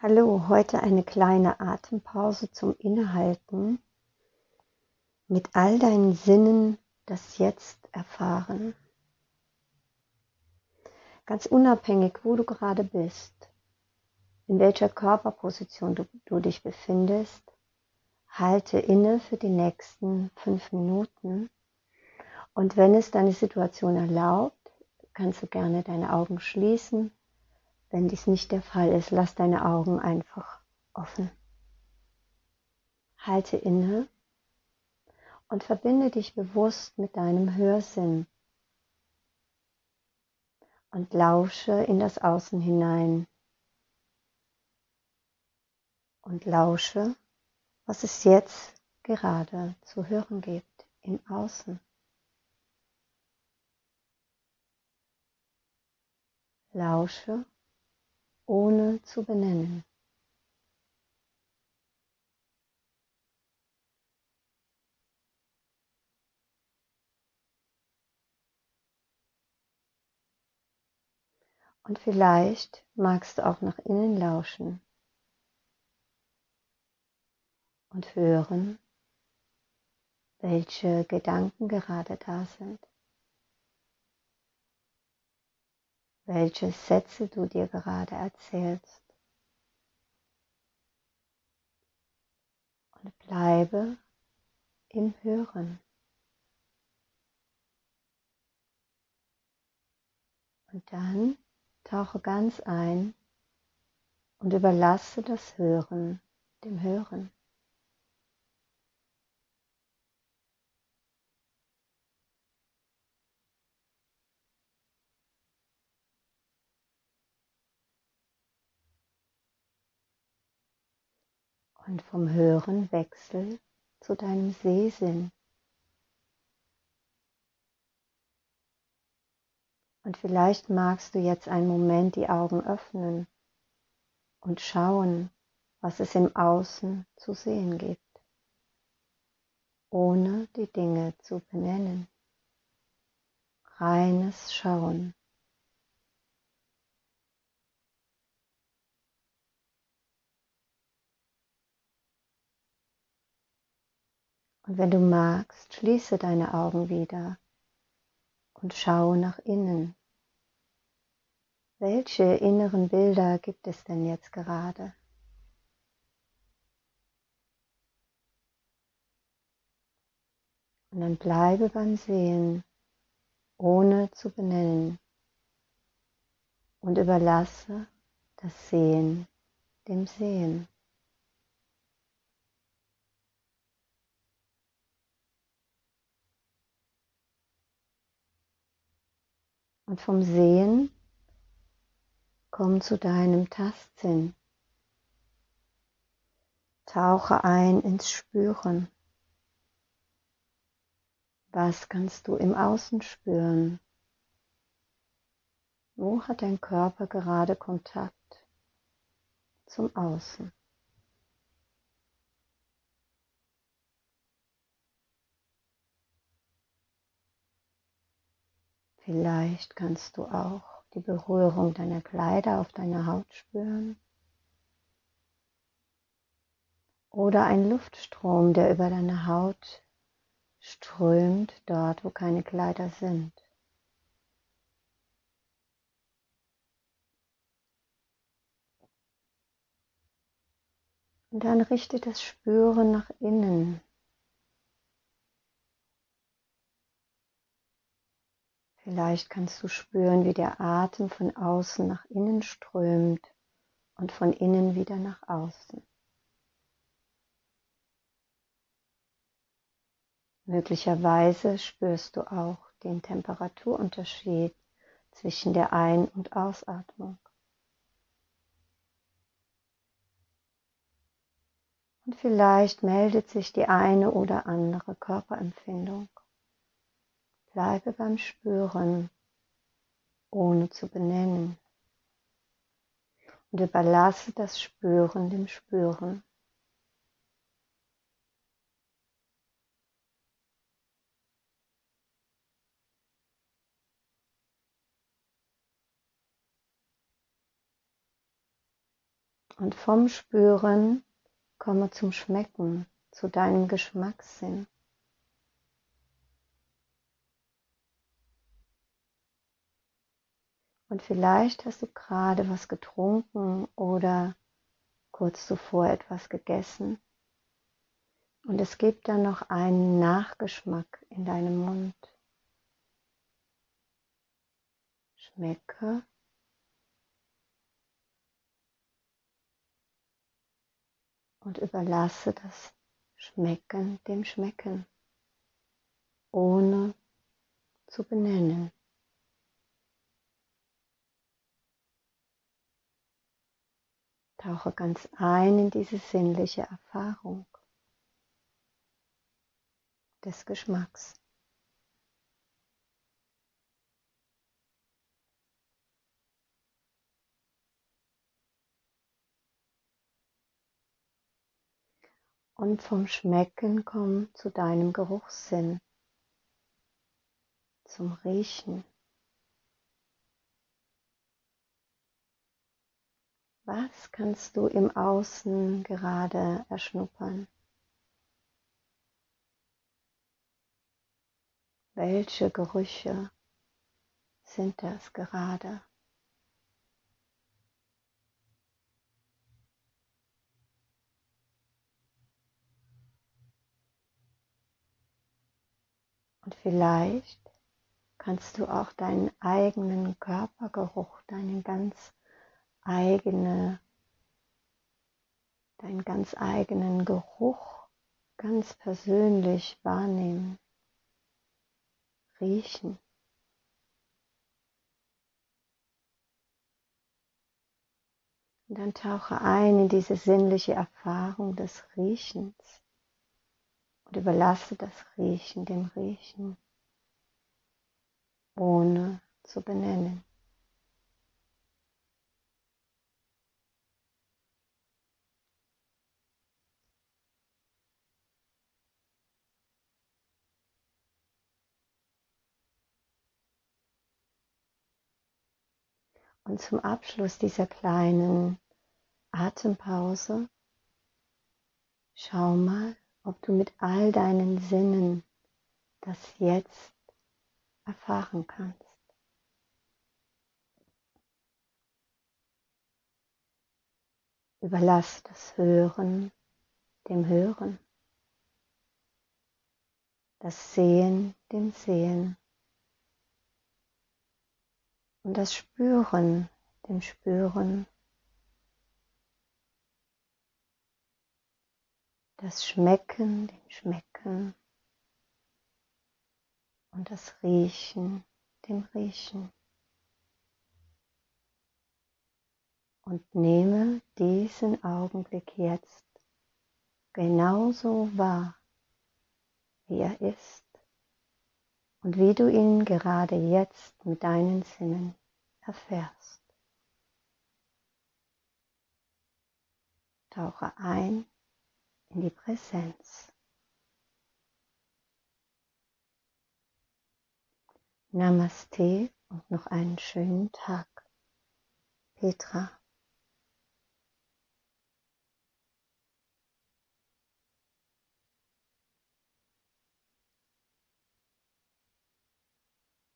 Hallo, heute eine kleine Atempause zum Innehalten mit all deinen Sinnen das Jetzt erfahren. Ganz unabhängig, wo du gerade bist, in welcher Körperposition du, du dich befindest, halte inne für die nächsten fünf Minuten. Und wenn es deine Situation erlaubt, kannst du gerne deine Augen schließen wenn dies nicht der Fall ist, lass deine Augen einfach offen. Halte inne und verbinde dich bewusst mit deinem Hörsinn und lausche in das Außen hinein und lausche, was es jetzt gerade zu hören gibt im Außen. Lausche ohne zu benennen. Und vielleicht magst du auch nach innen lauschen und hören, welche Gedanken gerade da sind. Welche Sätze du dir gerade erzählst. Und bleibe im Hören. Und dann tauche ganz ein und überlasse das Hören dem Hören. Und vom Hören wechsel zu deinem Sehsinn. Und vielleicht magst du jetzt einen Moment die Augen öffnen und schauen, was es im Außen zu sehen gibt, ohne die Dinge zu benennen. Reines Schauen. Und wenn du magst, schließe deine Augen wieder und schaue nach innen. Welche inneren Bilder gibt es denn jetzt gerade? Und dann bleibe beim Sehen, ohne zu benennen. Und überlasse das Sehen dem Sehen. Und vom Sehen komm zu deinem Tastsinn. Tauche ein ins Spüren. Was kannst du im Außen spüren? Wo hat dein Körper gerade Kontakt zum Außen? Vielleicht kannst du auch die Berührung deiner Kleider auf deiner Haut spüren. Oder ein Luftstrom, der über deine Haut strömt, dort wo keine Kleider sind. Und dann richte das Spüren nach innen. Vielleicht kannst du spüren, wie der Atem von außen nach innen strömt und von innen wieder nach außen. Möglicherweise spürst du auch den Temperaturunterschied zwischen der Ein- und Ausatmung. Und vielleicht meldet sich die eine oder andere Körperempfindung. Bleibe beim Spüren, ohne zu benennen. Und überlasse das Spüren dem Spüren. Und vom Spüren komme zum Schmecken, zu deinem Geschmackssinn. Und vielleicht hast du gerade was getrunken oder kurz zuvor etwas gegessen. Und es gibt dann noch einen Nachgeschmack in deinem Mund. Schmecke und überlasse das Schmecken dem Schmecken, ohne zu benennen. Tauche ganz ein in diese sinnliche Erfahrung des Geschmacks. Und vom Schmecken komm zu deinem Geruchssinn, zum Riechen. Was kannst du im Außen gerade erschnuppern? Welche Gerüche sind das gerade? Und vielleicht kannst du auch deinen eigenen Körpergeruch, deinen ganz eigene, deinen ganz eigenen Geruch ganz persönlich wahrnehmen, riechen. Und dann tauche ein in diese sinnliche Erfahrung des Riechens und überlasse das Riechen dem Riechen, ohne zu benennen. Und zum Abschluss dieser kleinen Atempause schau mal, ob du mit all deinen Sinnen das jetzt erfahren kannst. Überlass das Hören dem Hören, das Sehen dem Sehen und das Spüren dem Spüren, das Schmecken dem Schmecken. Und das Riechen dem Riechen. Und nehme diesen Augenblick jetzt genauso wahr, wie er ist und wie du ihn gerade jetzt mit deinen Sinnen erfährst. Tauche ein in die Präsenz. Namaste und noch einen schönen Tag. Petra